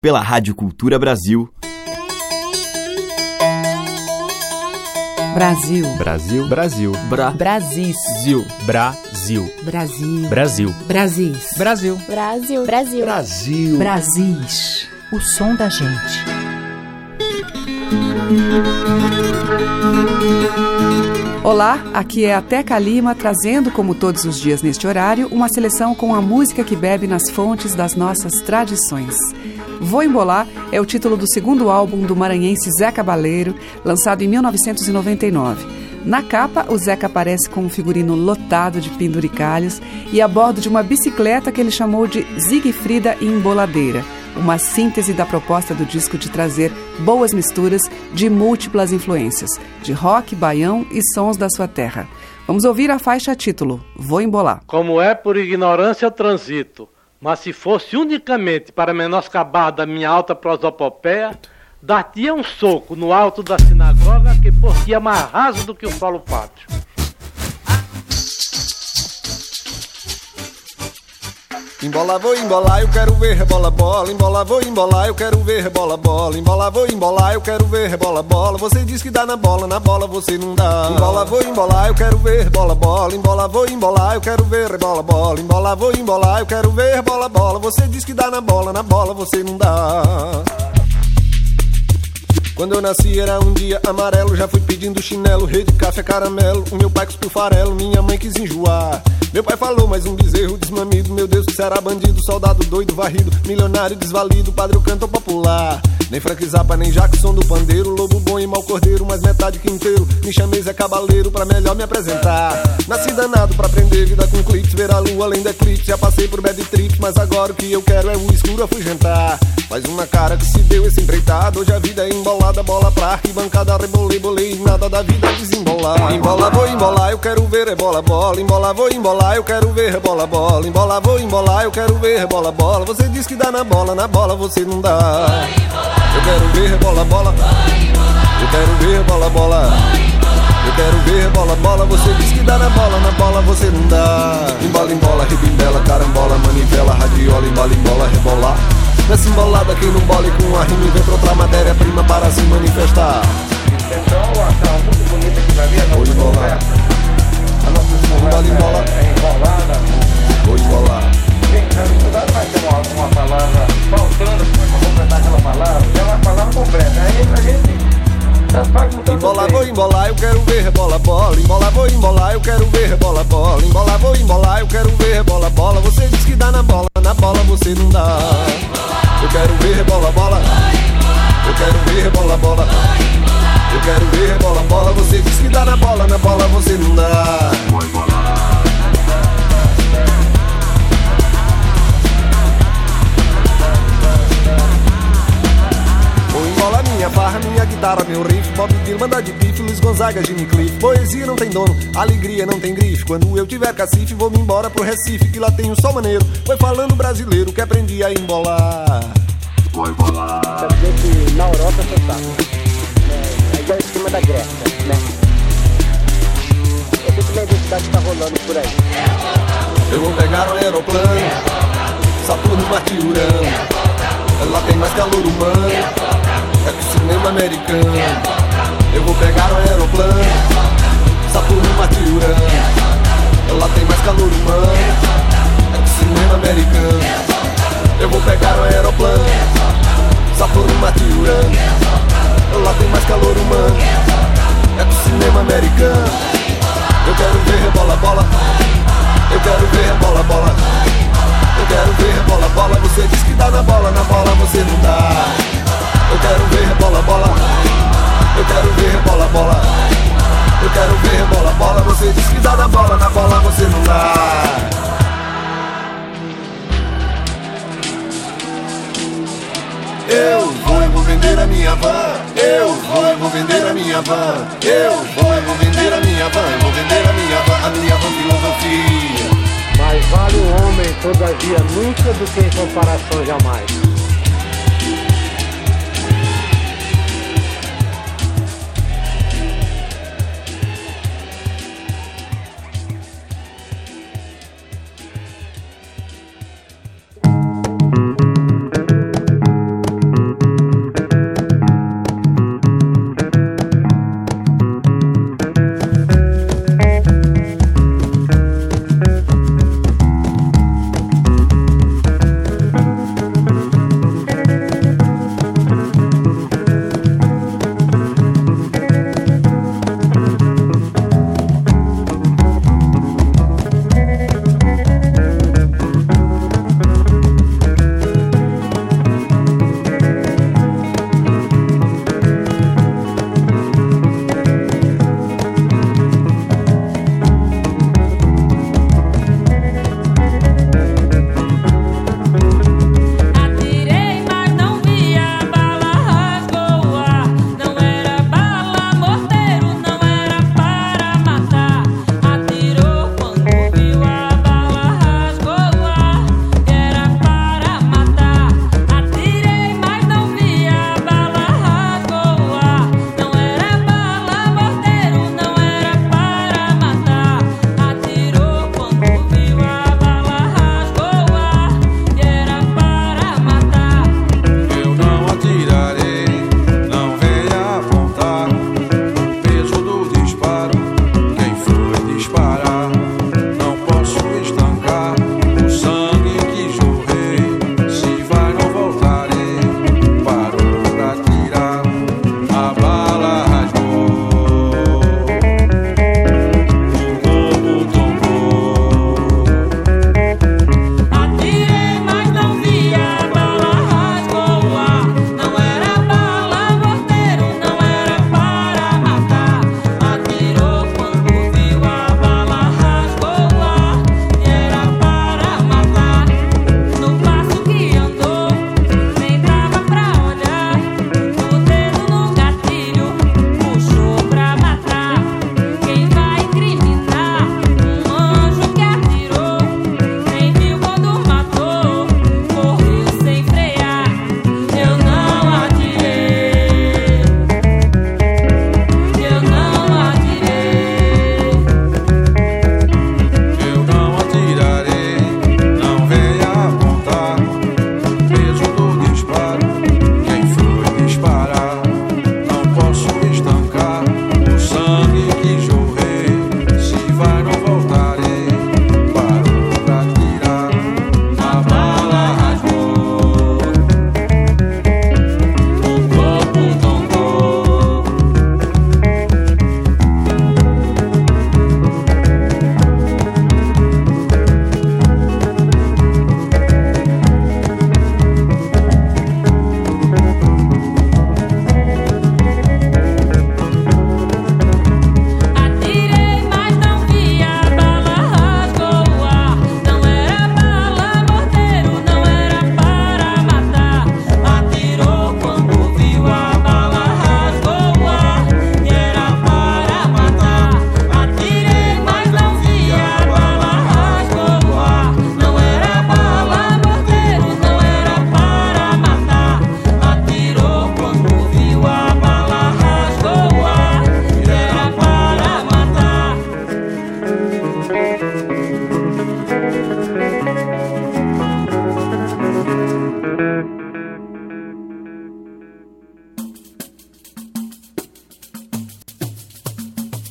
pela Rádio Cultura Brasil. Brasil. Brasil. Brasil. Bra. Brasil. Brasil. Brasil. Brasil. Brasil. Brasil. Brasil. Brasil. Brasil. Brasis. O som da gente. Olá, aqui é a Teca Lima trazendo, como todos os dias neste horário, uma seleção com a música que bebe nas fontes das nossas tradições. Vou Embolar é o título do segundo álbum do maranhense Zé Cabaleiro, lançado em 1999. Na capa, o Zeca aparece com um figurino lotado de penduricalhos e a bordo de uma bicicleta que ele chamou de Zigfrida Emboladeira, uma síntese da proposta do disco de trazer boas misturas de múltiplas influências, de rock, baião e sons da sua terra. Vamos ouvir a faixa título, Vou Embolar. Como é por ignorância transito, mas se fosse unicamente para menoscabar da minha alta prosopopeia, dar-te um soco no alto da sinagoga que por ti é mais raso do que o solo pátrio. Embola, vou embolar, eu quero ver rebola bola. Embola, vou embolar, eu quero ver rebola bola. Embola, vou embolar, eu quero ver rebola bola. Você diz que dá na bola, na bola você não dá. Embola, vou embolar, eu quero ver rebola bola. Embola, vou embolar, eu quero ver rebola bola. Embola, vou embolar, eu quero ver rebola bola. Você diz que dá na bola, na bola você não dá. Quando eu nasci era um dia amarelo, já fui pedindo chinelo, rede, café, caramelo. O meu pai cuspiu farelo, minha mãe quis enjoar. Meu pai falou, mais um bezerro desmamido. Meu Deus, que será bandido, soldado doido, varrido, milionário desvalido, padre o cantor popular. Nem Frank Zappa, nem Jackson do pandeiro, lobo bom e mau cordeiro, mas metade que inteiro. Me chamei Zé Cabaleiro pra melhor me apresentar. Nasci danado pra aprender vida com clips, ver a lua além da eclipse. Já passei por bad trips, mas agora o que eu quero é o escuro afugentar. Mais uma cara que se deu esse empreitado. Hoje a vida é embolada, bola pra arquibancada, rebolei, bolei, nada da vida desembolar. Embola, vou embolar, eu quero ver rebola, bola. Embola, vou embolar, eu quero ver rebola, bola. Embola, vou embolar, eu quero ver rebola, bola. Você diz que dá na bola, na bola você não dá. Eu quero ver rebola, bola. Eu quero ver bola, bola. Eu quero ver bola, bola. Você diz que dá na bola, na bola você não dá. Embola, embola, ribimbela, carambola, manivela, radiola, embola, embola, rebolar. Nessa embolada quem não bole com a rima inventa outra matéria-prima para se manifestar. Então, aquela muito bonita que vai vir, a nossa conversa. A nossa Embola, é, enrolada. Vou embolar. Na dificuldade vai uma, palavra faltando para completar aquela palavra, uma palavra completa. Aí a gente já Embola, vou embolar, eu quero ver rebola, bola. Embola, vou embolar, eu quero ver rebola, bola. Embola, vou embolar, eu quero ver rebola, bola. Você diz que dá na bola, na bola você não dá. Eu quero ver rebola, bola. Eu quero ver rebola, bola. Eu quero ver rebola, bola. Você diz que dá na bola, na bola você não dá. Vou minha barra, minha guitarra, meu riff. Bob Dylan, manda de bife, Luiz Gonzaga, Jimmy Cliff. Poesia não tem dono, alegria não tem grife. Quando eu tiver cacife, vou me embora pro Recife Que lá tem um sol maneiro, foi falando brasileiro Que aprendi a embolar. Quer dizer que na Europa você sabe. É, é igual em cima da Grécia, né? Eu sei que minha identidade tá rolando por aí. Eu vou pegar um aeroplano Saturno, Marte e Urano. Ela tem mais calor humano É que o cinema americano. Eu vou pegar um aeroplano. Saturno, Urano Ela tem mais calor humano. É que o cinema americano. Eu vou pegar um aeroplano. Saturno, Urano Ela tem mais calor humano. É que o cinema americano. Eu quero ver rebola, bola. Eu quero ver bola, bola. Eu quero ver bola, bola. Você diz que dá na bola, na bola você não dá. Eu quero ver bola, bola. Eu quero ver bola, bola. Eu quero ver bola, bola. Você diz que dá na bola, na bola você não dá. Eu vou, eu vou vender a minha van. Eu vou, eu vou vender a minha van. Eu vou, eu vou vender a minha van. Eu vou vender a minha van, a minha van filosofia. Mais vale um homem, todavia, nunca do que em comparação jamais.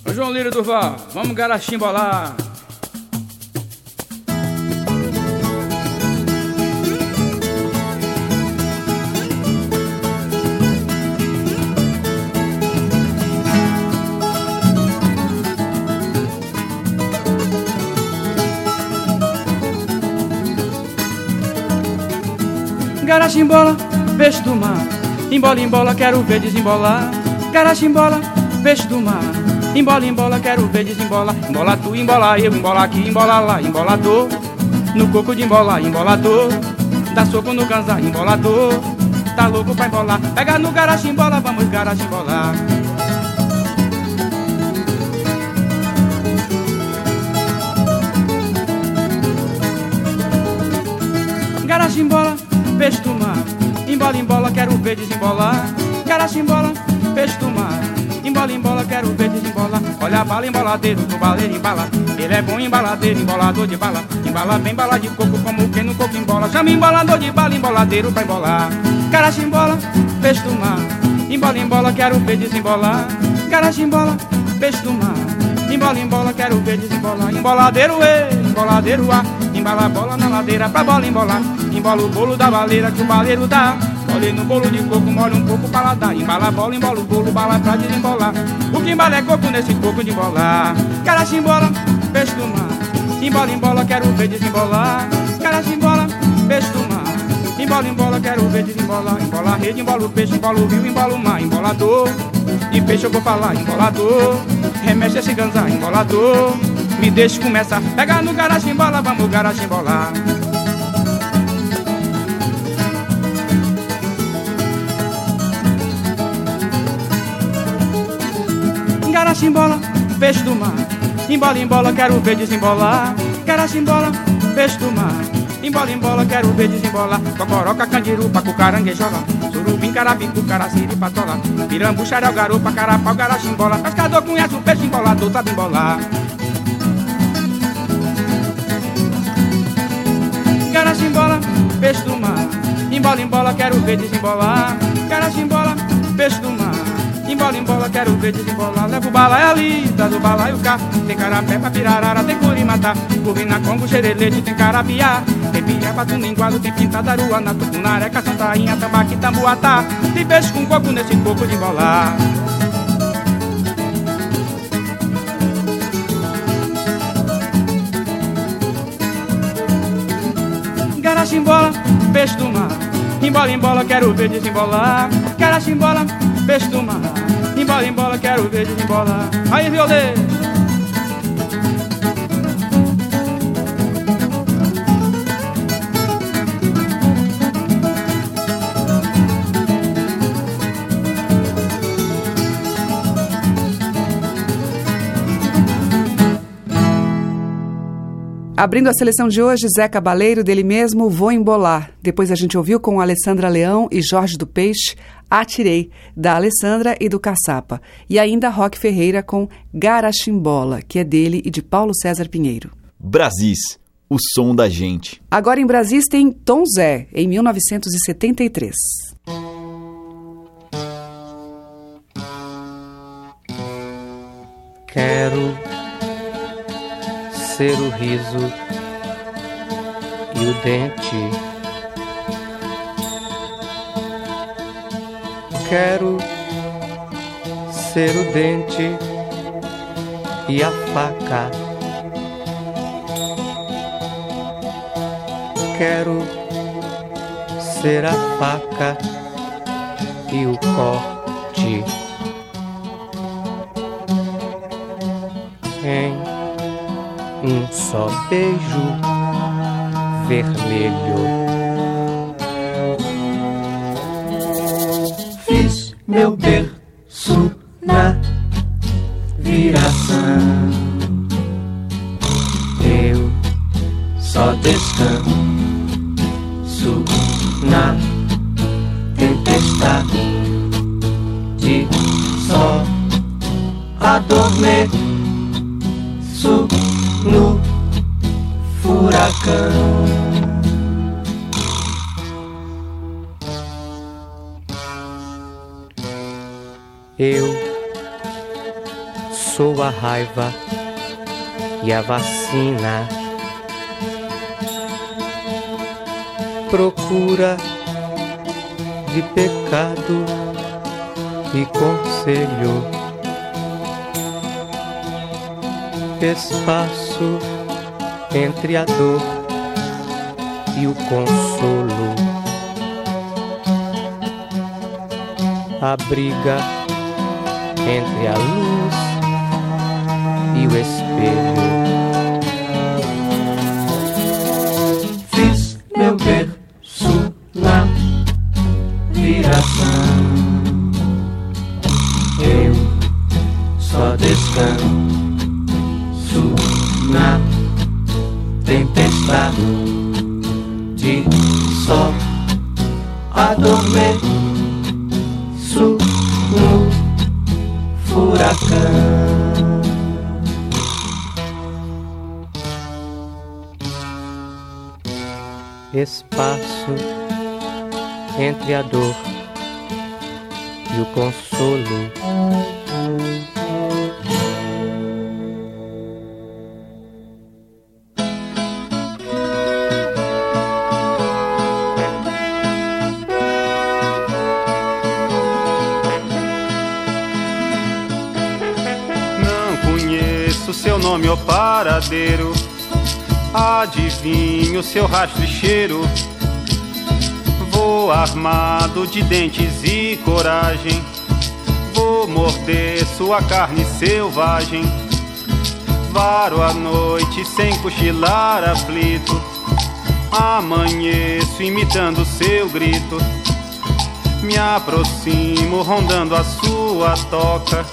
Ô João Lira Durval, vamos garachimbolar. Garachimbola, peixe do mar. Embola, embola, quero ver desembolar. Garachimbola, peixe do mar. Embola, embola, quero ver desembola. Embola tu, embola eu, embola aqui, embola lá, embola tô. No coco de embola, embola tô. Dá soco no ganza, embola tô. Tá louco pra embolar. Pega no garachimbola, vamos garachimbolar. Garachimbola, peixe do mar. Embola, embola, quero ver desembolar. Garachimbola, peixe do mar. Embola, embola, quero ver desembolar. Olha a bala emboladeiro do baleiro embala. Ele é bom embaladeiro, embolador de bala. Embala bem bala de coco, como quem no coco embola. Chama embolador de bala, emboladeiro pra embolar. Garachimbola, peixe do mar. Embola, embola, quero ver desembolar. Garachimbola, peixe do mar. Embola, embola, quero ver desembolar. Emboladeiro, e, emboladeiro, a. Embala a bola na ladeira pra bola embolar. Embola o bolo da baleira que o baleiro dá. Olhe no bolo de coco, molha um pouco pra lá dar. Embala a bola, embola o bolo, bala pra desembolar. O que embala é coco nesse coco de embolar. Carachimbola, peixe do mar. Embola, embola, quero ver desembolar. Carachimbola, peixe do mar. Embola, embola, quero ver desembolar. Embola a rede, embola o peixe, embola o rio, embola o mar. Embolador, de peixe eu vou falar. Embolador, remexe esse ganzá. Embolador, me deixa começar. Pega no garachimbola, vamos garachimbolar. Garachimbola, peixe do mar. Embola, embola, quero ver desembolar. Garachimbola, peixe do mar. Embola, embola, quero ver desembolar. Cocoroca, candiru, pacu, caranguejola. Surubim, carabicu, caraciri, patola. Pirambu, xarel, garupa, carapau, garachimbola. Pescador conhece o peixe embolador, sabe embolar. Garachimbola, peixe do mar. Embola, embola, quero ver desembolar. Garachimbola, peixe do mar. Embola, embola, quero ver desembolar. Levo bala, é ali, traz o bala e o cá. Tem carapé pra pirarara, tem curimata. Curina, congo, xerelete, tem carapiá. Tem piaba, tuninguado, tem pintadaruá. Na tucunareca, santainha, tambaqui, tambuatá. Tem peixe com coco nesse coco de embolar. Garachimbola, peixe do mar. Embola, embola, quero ver desembolar. Garachimbola, peixe do mar. Embola, embola, quero ver desembolar. Aí, violeiro. Abrindo a seleção de hoje, Zé Cabaleiro, dele mesmo, Vou Embolar. Depois a gente ouviu com Alessandra Leão e Jorge do Peixe, Atirei, da Alessandra e do Caçapa. E ainda Roque Ferreira com Garachimbola, que é dele e de Paulo César Pinheiro. Brasis, o som da gente. Agora em Brasis tem Tom Zé, em 1973. Quero ser o riso e o dente. Quero ser o dente e a faca. Quero ser a faca e o corte. Em um só beijo vermelho. Fiz meu berço vacina. Procura de pecado e conselho. Espaço entre a dor e o consolo. A briga entre a luz e o rastro e cheiro. Vou armado de dentes e coragem. Vou morder sua carne selvagem. Varo a noite sem cochilar aflito. Amanheço imitando seu grito. Me aproximo rondando a sua toca.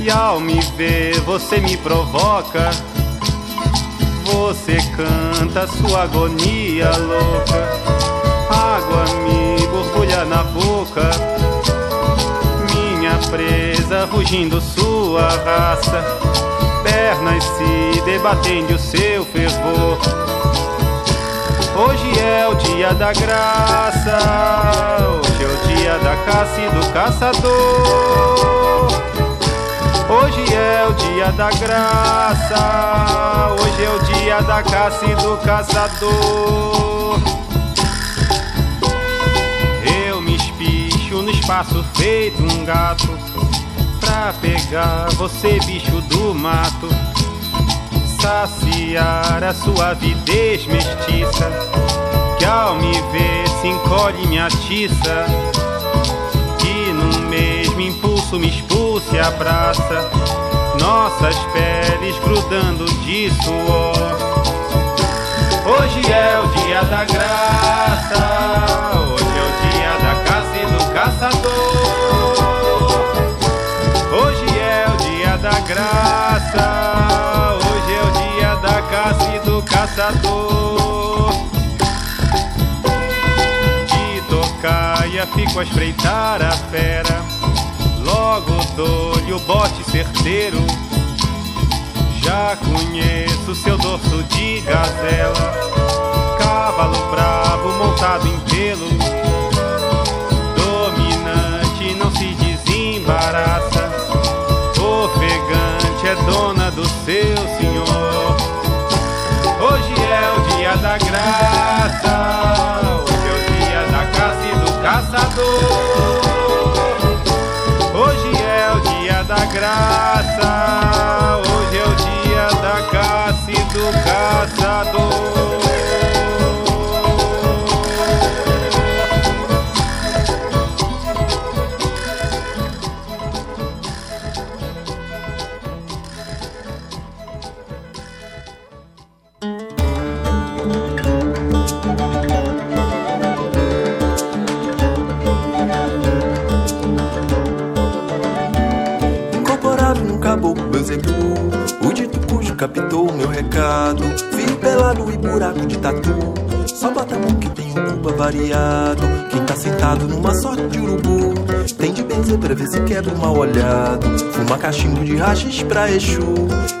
E ao me ver você me provoca. Você canta sua agonia louca. Água me borbulha na boca. Minha presa rugindo sua raça. Pernas se debatendo o seu fervor. Hoje é o dia da graça. Hoje é o dia da caça e do caçador. Hoje é o dia da graça, hoje é o dia da caça e do caçador. Eu me espicho no espaço feito um gato, pra pegar você, bicho do mato. Saciar a sua avidez mestiça, que ao me ver se encolhe me atiça. Me expulsa e abraça. Nossas peles grudando de suor. Hoje é o dia da graça Hoje é o dia da caça e do caçador. Hoje é o dia da graça Hoje é o dia da caça e do caçador. Tocaia, fico a espreitar a fera. Logo dou-lhe o bote certeiro. Já conheço seu dorso de gazela. Cavalo bravo montado em pelo. Dominante, não se desembaraça. Ofegante é dona do seu senhor. Caçador. Buraco de tatu. Só bota a mão que tem um cuba variado. Quem tá sentado numa sorte de urubu. Tem de benzer pra ver se quebra o mal olhado. Fuma cachimbo de rachis pra Exu.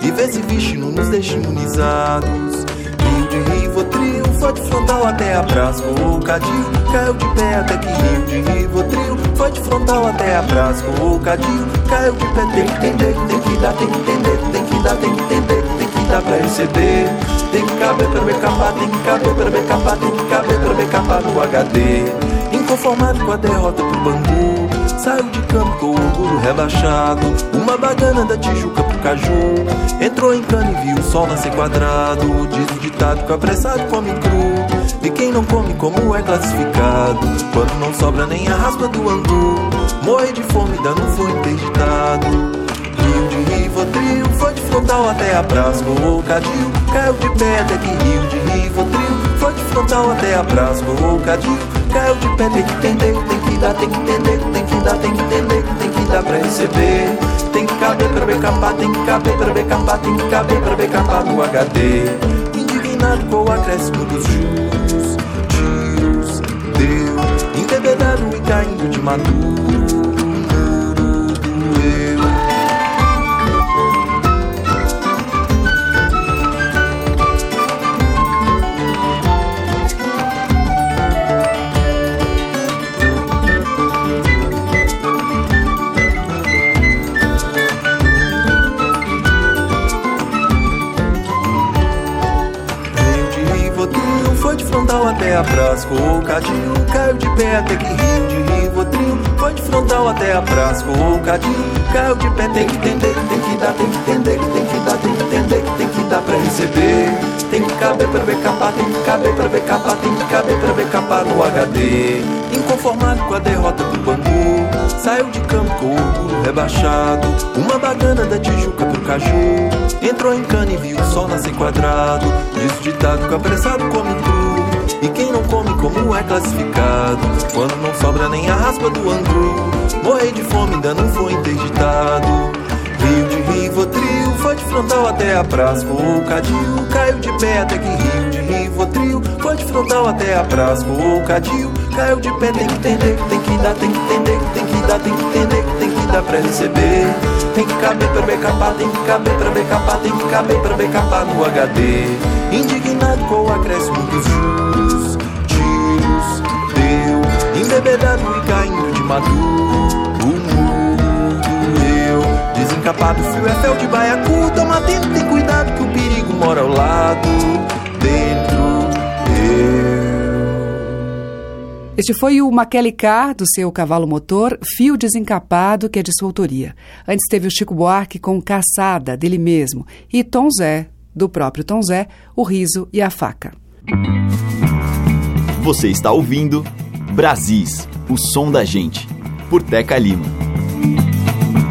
E vê se não nos deixa imunizados. Rio de Rivotril, foi de frontal até abraço. O cadinho caiu de pé até que Rio de Rivotril, foi de frontal até a praça o cadinho. Caiu de pé, tem que entender, tem que dar, tem que entender, tem que dar, tem que entender, dar pra receber. Tem que caber pra capar, tem que caber pra capar, tem que caber pra capar no HD. Inconformado com a derrota pro Bangu, saiu de campo com o orgulho rebaixado. Uma bagana da Tijuca pro Caju, entrou em cana e viu o sol nascer quadrado. Diz o ditado que o apressado come cru. E quem não come como é classificado Quando não sobra nem a raspa do angu Morre de fome, dano foi interditado Rio de Rivotril, frontal até a praça o cadil, caiu de até que Rio de Rivotril Foi de frontal até a praça o cadil, caiu de Tem que entender, tem que dar, tem que entender Tem que dar, tem que entender, tem que dar pra receber. Tem que caber pra capar, tem que caber pra capar Tem que caber pra capar no HD Indignado com o acréscimo dos juros embebedado e caindo de maduro. Até a praça com o cadinho Caiu de pé até que rio de Rivotril Foi de frontal até a praça com o cadinho Caiu de pé, tem que entender, tem que dar, tem que entender Tem que dar, tem que entender, tem que dar pra receber Tem que caber pra ver capar, tem que caber pra ver capar Tem que caber pra ver capar no HD Inconformado com a derrota do Bangu Saiu de campo com o orgulho rebaixado Uma bagana da Tijuca pro Caju Entrou em cana e viu o sol nascer quadrado Diz o ditado que apressado cru e quem não come como é classificado? Quando não sobra nem a raspa do angu Morrer de fome ainda não foi interditado. Rio de Rivotril foi de frontal até a praça com o cadil Caiu de pé até que Rio de Rivotril Foi de frontal até a praça com o cadil Caiu de pé, tem que entender, tem que dar, tem que entender Tem que dar, tem que entender, tem que dar pra receber. Tem que caber pra capar, tem que caber pra capar Tem que caber pra capar no HD Indignado com o acréscimo dos maduro. O mundo eu, desencapado, fio é fel de baiacu. Toma atento, tem cuidado que o perigo mora ao lado. Dentro eu. Este foi o Maquele K, do seu cavalo motor, Fio Desencapado, que é de sua autoria. Antes teve o Chico Buarque com Caçada, dele mesmo, e Tom Zé, do próprio Tom Zé, O Riso e a Faca. Você está ouvindo Brasis, o som da gente, por Teca Lima.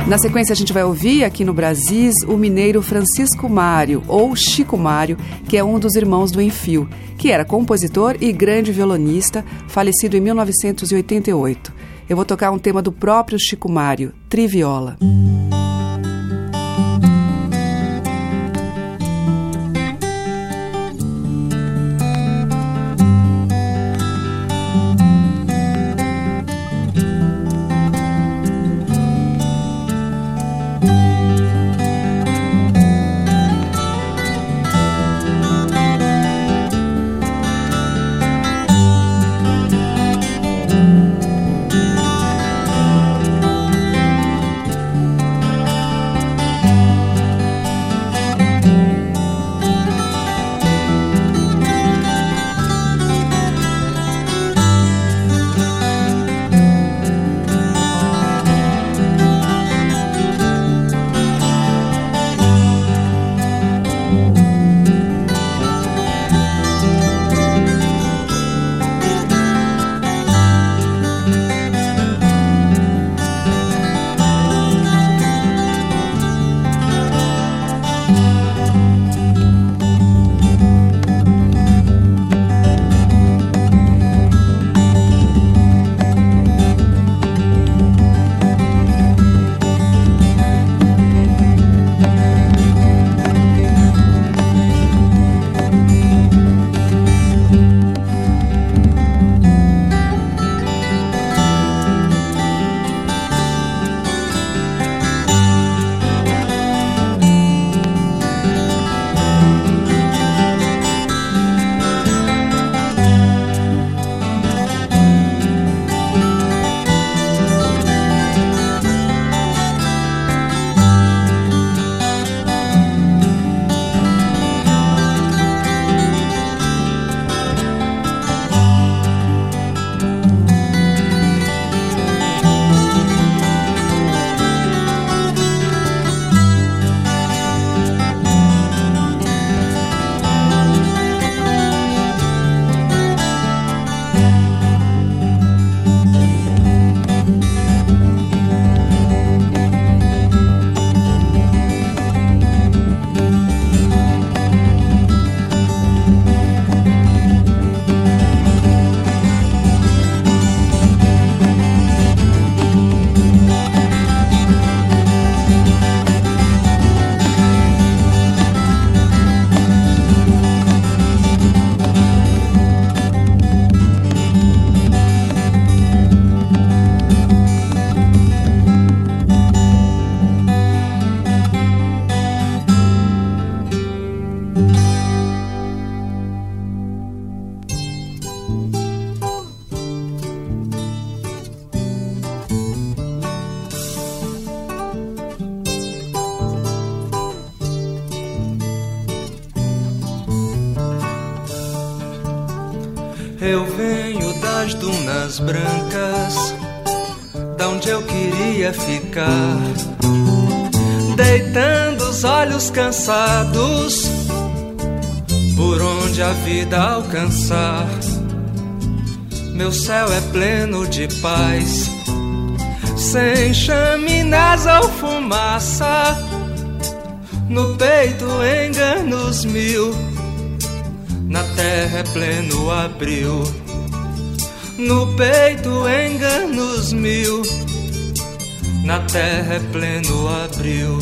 Na sequência, a gente vai ouvir aqui no Brasis o mineiro Francisco Mário, ou Chico Mário, que é um dos irmãos do Enfio, que era compositor e grande violonista, falecido em 1988. Eu vou tocar um tema do próprio Chico Mário, Triviola. Música ficar, deitando os olhos cansados, por onde a vida alcançar. Meu céu é pleno de paz, sem chaminés ou fumaça, no peito enganos mil na terra é pleno abril, no peito enganos mil, na terra é pleno abril.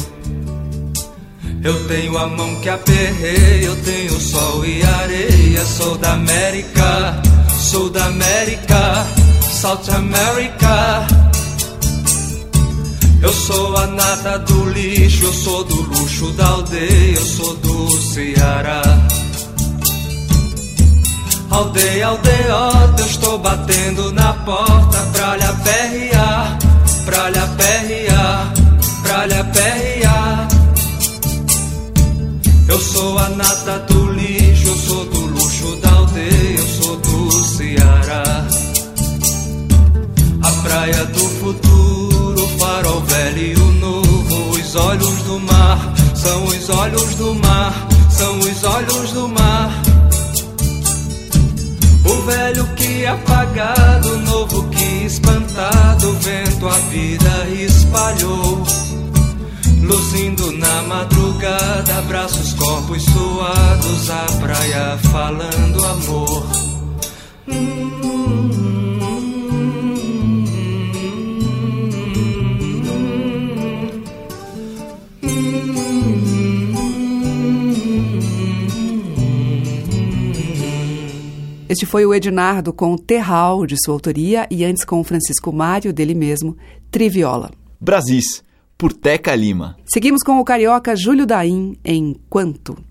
Eu tenho a mão que aperrei, eu tenho sol e areia. Sou da América, sou da América, South America. Eu sou a nata do lixo, eu sou do luxo da aldeia, eu sou do Ceará. Aldeia, aldeota, eu estou batendo na porta pra lhe aperrear, pra lhe aperrear, pra lhe aperrear. Eu sou a nata do lixo, eu sou do luxo da aldeia, eu sou do Ceará. A praia do futuro, o farol velho e o novo, os olhos do mar, são os olhos do mar, são os olhos do mar. O velho que apagado, vida espalhou. Luzindo na madrugada, braços, corpos suados, a praia falando amor. Este foi o Ednardo com Terral, de sua autoria, e antes com o Francisco Mário, dele mesmo, Triviola. Brasis, por Teca Lima. Seguimos com o carioca Júlio Daim, em Quanto.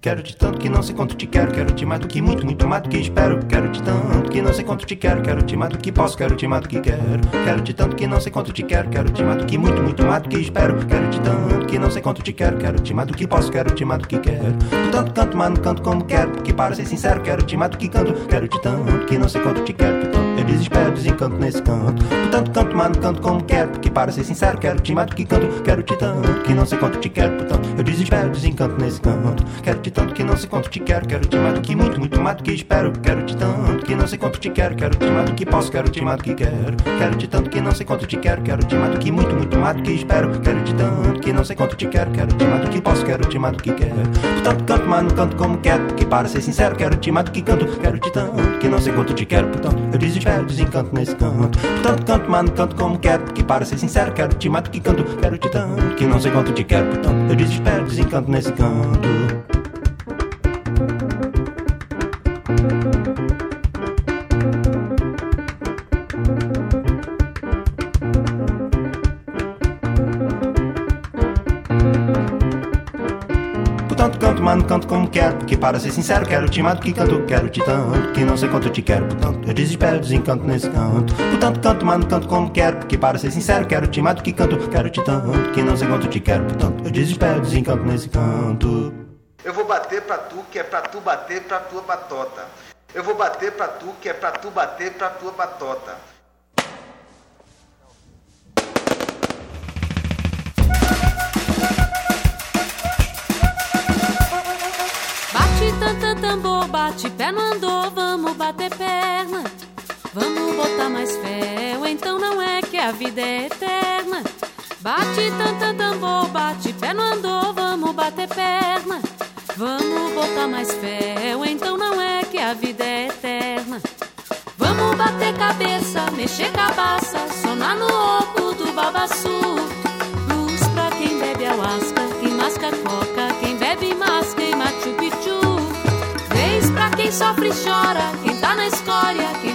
Quero te tanto que não sei quanto te quero, quero te mais do que muito, muito mais do que espero. Quero te tanto que não sei quanto te quero, quero te mais do que posso, quero te mais do que quero. Quero te tanto que não sei quanto te quero, quero te mais do que muito, muito mais do que espero. Quero te tanto que não sei quanto te quero, quero te mais do que posso, quero te mais do que quero. Tu tanto canto, mas não canto como quero, porque para ser sincero, quero te mais do que canto. Quero te tanto que não sei quanto te quero, tanto eu desespero, desencanto nesse canto. Tu tanto canto, mas não canto como quero, porque para ser sincero, quero te mais do que canto. Quero te tanto que não sei quanto te quero, portanto eu desespero, desencanto nesse canto. Quero te tanto que não sei quanto te quero, quero te mais do que muito, muito mais do que espero. Quero te tanto que não sei quanto te quero, quero te mais do que posso, quero te mais do que quero. Quero te tanto que não sei quanto te quero, quero te mais do que muito, muito mais do que espero. Quero te tanto que não sei quanto te quero, quero te mais do que posso, quero te mais do que quero. Tu tanto canto, mas não canto como quero, porque para ser sincero, quero te mais do que canto. Quero te tanto que não sei quanto te quero, portanto eu desespero, desencanto nesse canto. Tu tanto canto, mas não canto como quero, porque para ser sincero, quero te mais do que canto. Quero te tanto que não sei quanto te quero, portanto eu desespero, desencanto nesse canto. Quero. Porque para ser sincero, quero te mais do que canto. Quero te tanto, que não sei quanto te quero. Portanto, eu desespero, desencanto nesse canto. Portanto, canto, mas não canto como quero. Porque para ser sincero, quero te mais do que canto. Quero te tanto, que não sei quanto te quero. Portanto, eu desespero, desencanto nesse canto. Eu vou bater pra tu, que é pra tu bater pra tua batota. Eu vou bater pra tu, que é pra tu bater pra tua batota. Tanta tambor, bate pé no andor, vamos bater perna. Vamos botar mais fé, ou então não é que a vida é eterna. Bate tanta tambor, bate pé no andor, vamos bater perna. Vamos botar mais fé, ou então não é que a vida é eterna. Vamos bater cabeça, mexer cabaça, sonar no oco do babaçu. Luz pra quem bebe ayahuasca, quem masca coca, quem sofre chora, quem tá na escória, quem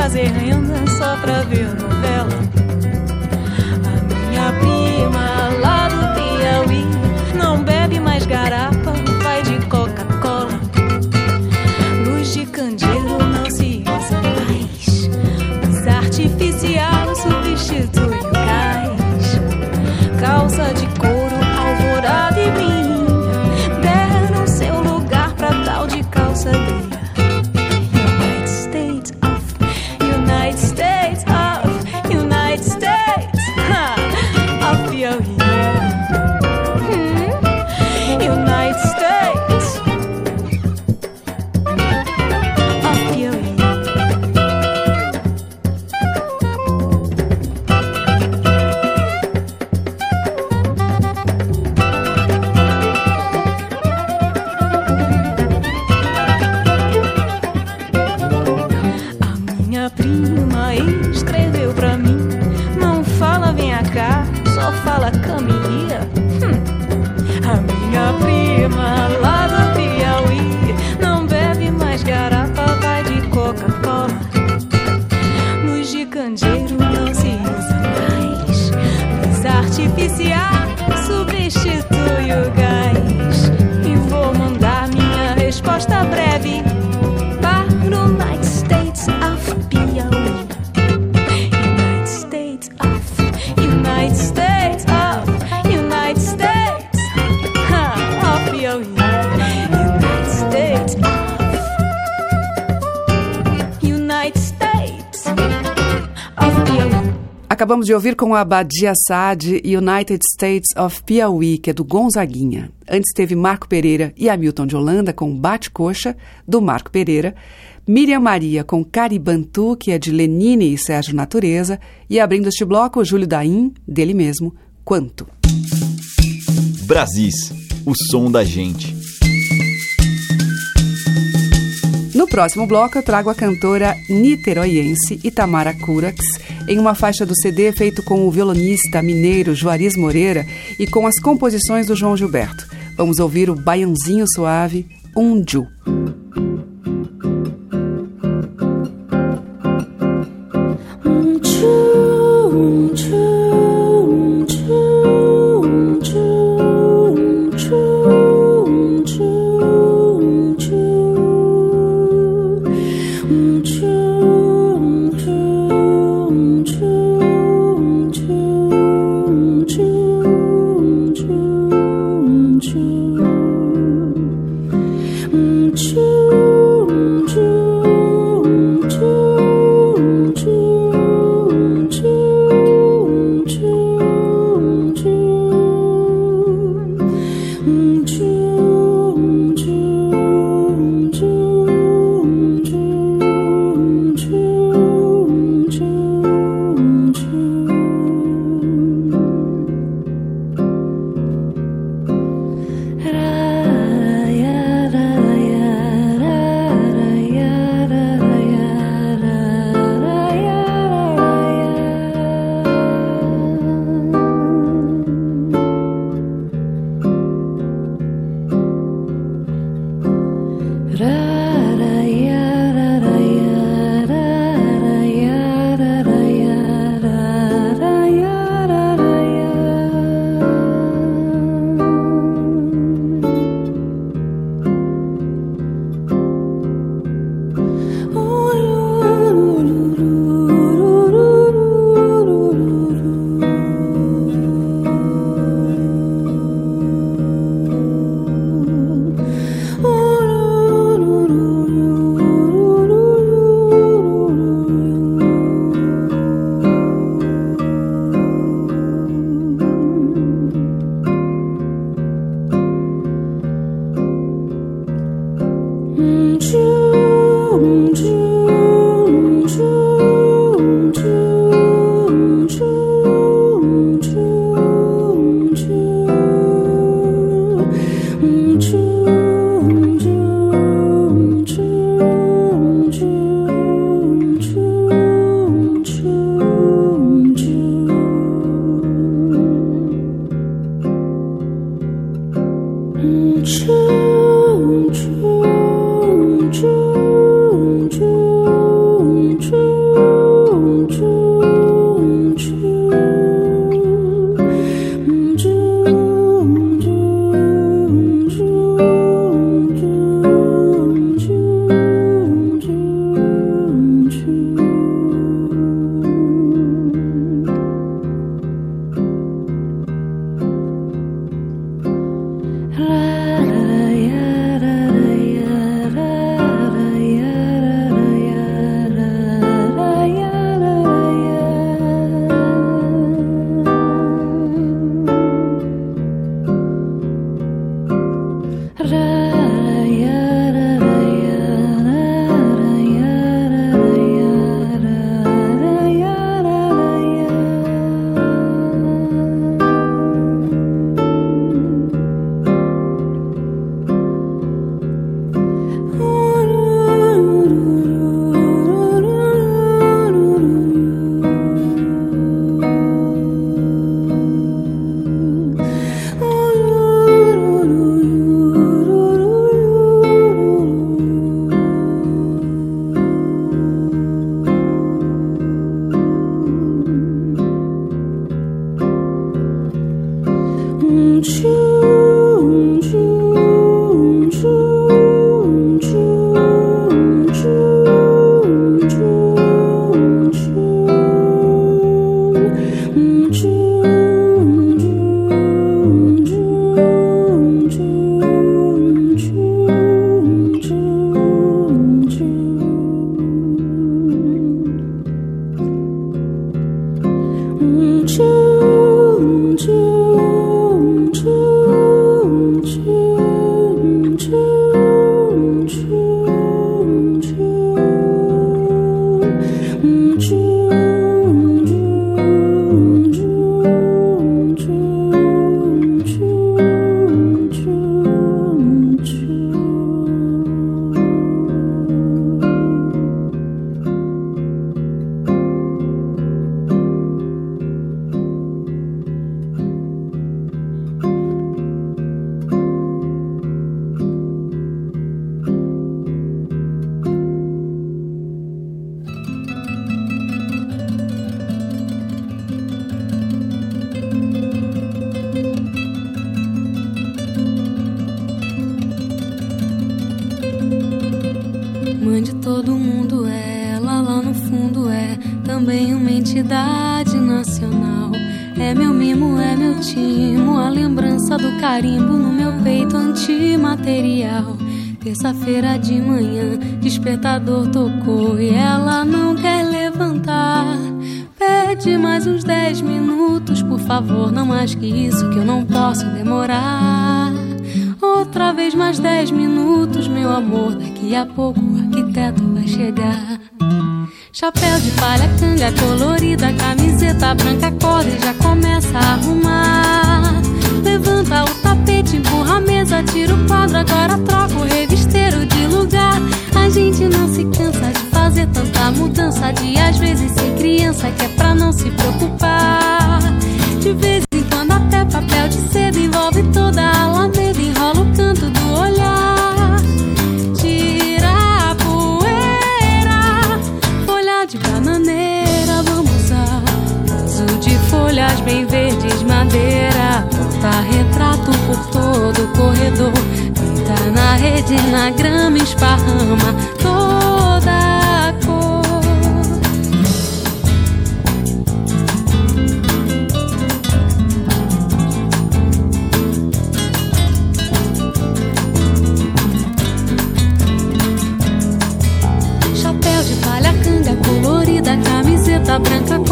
Fazer renda só pra ver novela. Acabamos de ouvir com a Badia Sad United States of Piauí, que é do Gonzaguinha. Antes teve Marco Pereira e Hamilton de Holanda com Bate-Coxa, do Marco Pereira. Miriam Maria com Caribantu, que é de Lenine e Sérgio Natureza. E abrindo este bloco, Júlio Daim, dele mesmo, Quanto. Brasis, o som da gente. No próximo bloco, eu trago a cantora niteroiense Itamara Curax em uma faixa do CD feito com o violonista mineiro Juarez Moreira e com as composições do João Gilberto. Vamos ouvir o Baiãozinho Suave, Unju. Choo. Vez em quando até papel de seda envolve toda a alameda, enrola o canto do olhar. folhas bem verdes, madeira. Porta retrato por todo o corredor. Pinta na rede, na grama, esparrama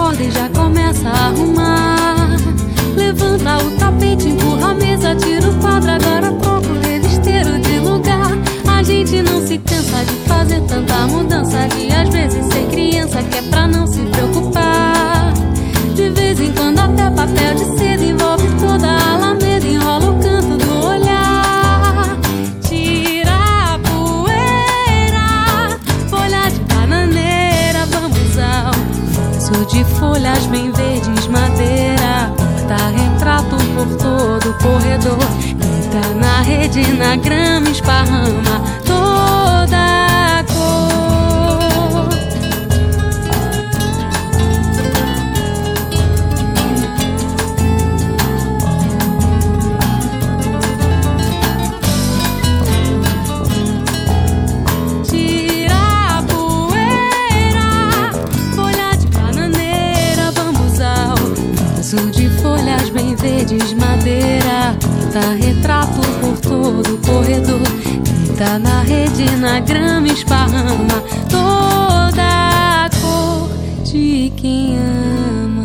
acorda e já começa a arrumar. Levanta o tapete, empurra a mesa, tira o quadro, agora troca o revisteiro de lugar. A gente não se cansa de fazer tanta mudança, de às vezes ser criança, que é pra não se preocupar. Corredor. Pinta na rede, na grama, esparrama Pinta retrato por todo o corredor. Pinta na rede, na grama, esparrama toda a cor de quem ama.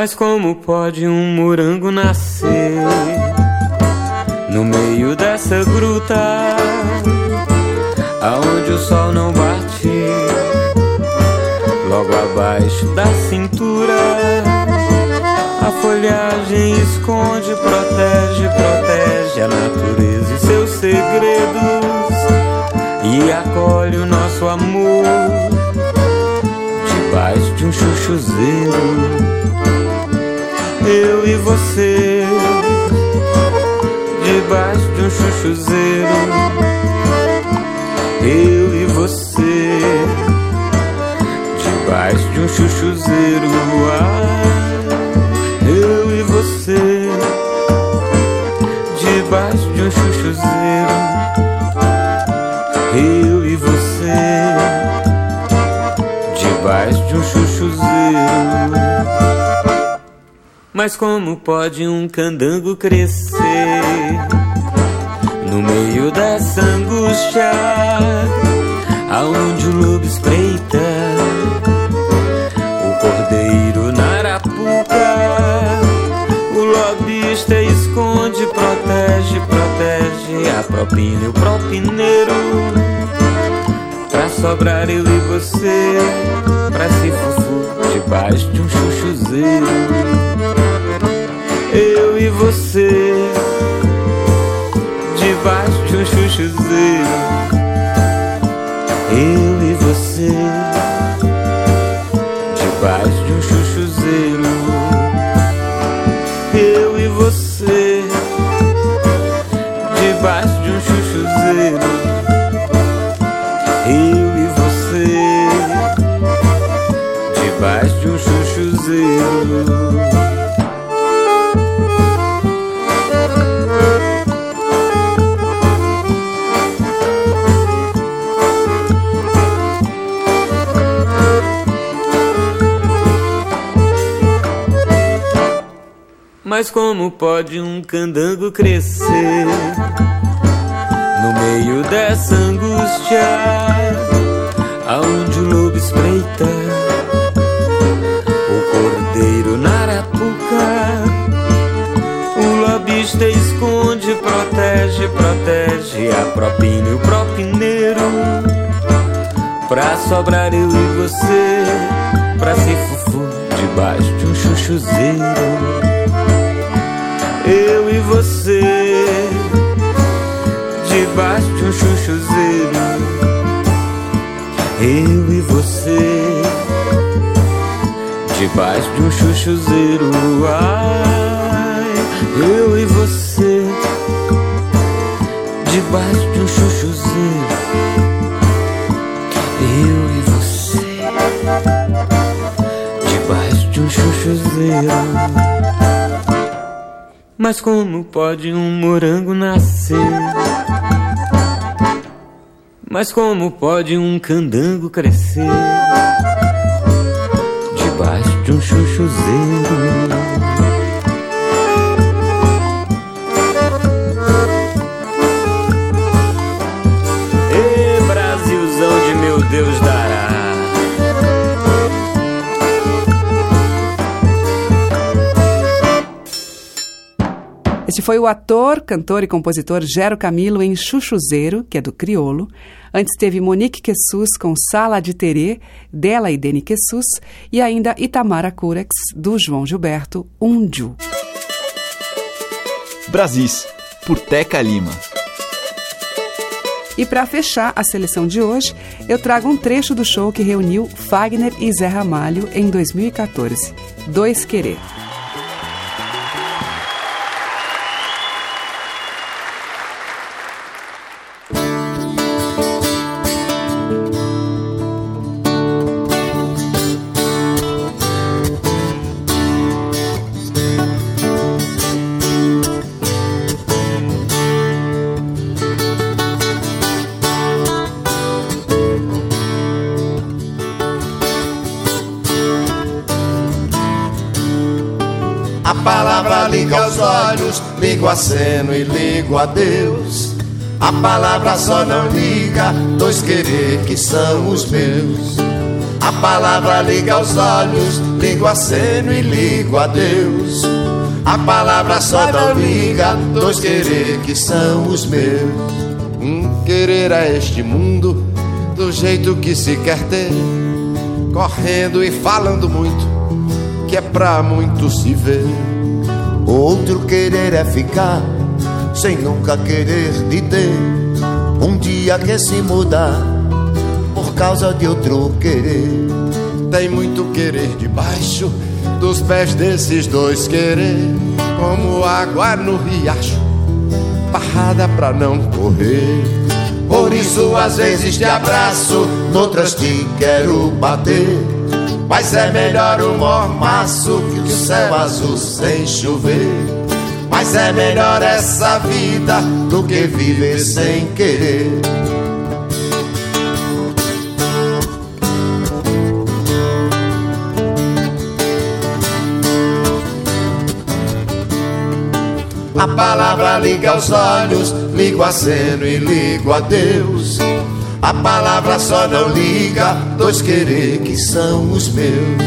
Mas como pode um morango nascer no meio dessa gruta aonde o sol não bate logo abaixo da cintura? A folhagem esconde, protege, protege a natureza e seus segredos e acolhe o nosso amor debaixo de um chuchuzeiro eu e você debaixo de um chuchuzeiro. Eu e você debaixo de um chuchuzeiro. Ah, eu e você debaixo de um chuchuzeiro. Eu e você debaixo de um chuchuzeiro mas como pode um candango crescer no meio dessa angústia, aonde o lobo espreita, o cordeiro na arapuca, o lobista esconde, protege, protege a propina e o propineiro, pra sobrar eu e você, pra se fufu debaixo de um chuchuzeiro você debaixo de um chuchuzeiro eu e você debaixo de um chuchuzeiro eu e você debaixo de um chuchuzeiro eu e você debaixo de um chuchuzeiro. Mas como pode um candango crescer no meio dessa angústia, aonde o lobo espreita, o cordeiro na arapuca, o lobista esconde, protege, protege a propina e o propineiro, pra sobrar eu e você, pra ser fufu debaixo de um chuchuzeiro debaixo de um chuchuzeiro. Eu e você, debaixo de um chuchuzeiro. Ai, eu e você, debaixo de um chuchuzeiro. Eu e você, debaixo de um chuchuzeiro. Mas como pode um morango nascer? Mas como pode um candango crescer? Debaixo de um chuchuzeiro. Brasilzão de meu Deus dará. Este foi o ator, cantor e compositor Gero Camilo em Chuchuzeiro, que é do Criolo. Antes teve Monique Quessus com Sala de Terê, dela e Deni Quessus. E ainda Itamara Curex, do João Gilberto, Unju. Brasis, por Teca Lima. E para fechar a seleção de hoje, eu trago um trecho do show que reuniu Fagner e Zé Ramalho em 2014, Dois Querer. Liga os olhos, ligo a seno e ligo a Deus. A palavra só não liga dois querer que são os meus. A palavra liga os olhos, ligo a seno e ligo a Deus. A palavra só não liga dois querer que são os meus. Um querer a este mundo do jeito que se quer ter, correndo e falando muito, que é pra muito se ver. Outro querer é ficar sem nunca querer de ter. Um dia quer se mudar por causa de outro querer. Tem muito querer debaixo dos pés desses dois querer, como água no riacho, parrada pra não correr. Por isso às vezes te abraço, noutras te quero bater. Mas é melhor o mormaço que o céu azul sem chover. Mas é melhor essa vida do que viver sem querer. A palavra liga os olhos, ligo a seno e ligo a Deus. A palavra só não liga dois querer que são os meus.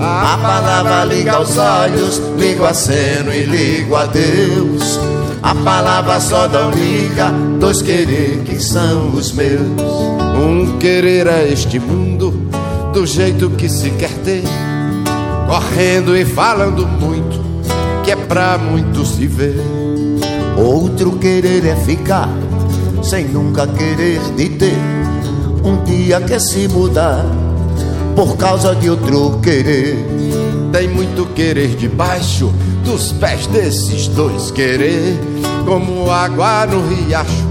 A palavra liga os olhos, ligo a seno e ligo a Deus. A palavra só não liga dois querer que são os meus. Um querer a este mundo do jeito que se quer ter, correndo e falando muito, que é pra muito se ver. Outro querer é ficar sem nunca querer de ter. Um dia quer se mudar por causa de outro querer. Tem muito querer debaixo dos pés desses dois querer, como água no riacho,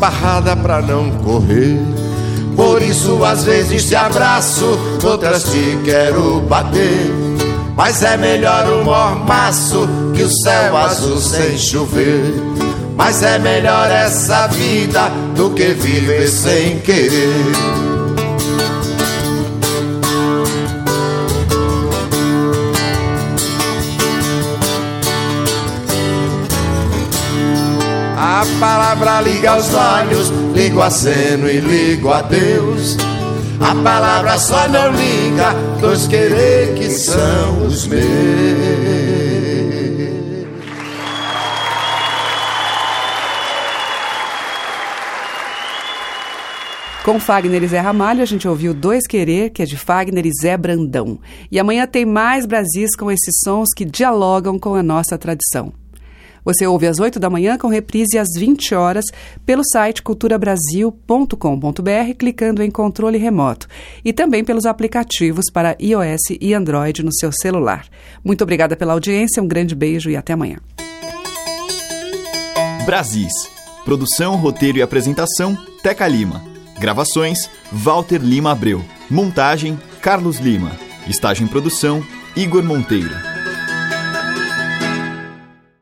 barrada pra não correr. Por isso às vezes te abraço, outras te quero bater. Mas é melhor o mormaço que o céu azul sem chover. Mas é melhor essa vida do que viver sem querer. A palavra liga os olhos, ligo a seno e ligo a Deus. A palavra só não liga dois querer que são os meus. Com Fagner e Zé Ramalho, a gente ouviu Dois Querer, que é de Fagner e Zé Brandão. E amanhã tem mais Brasis com esses sons que dialogam com a nossa tradição. Você ouve às 8 da manhã com reprise às 20 horas pelo site culturabrasil.com.br, clicando em controle remoto e também pelos aplicativos para iOS e Android no seu celular. Muito obrigada pela audiência, um grande beijo e até amanhã. Brasis. Produção, roteiro e apresentação: Teca Lima. Gravações: Walter Lima Abreu. Montagem: Carlos Lima. Estágio em produção: Igor Monteiro.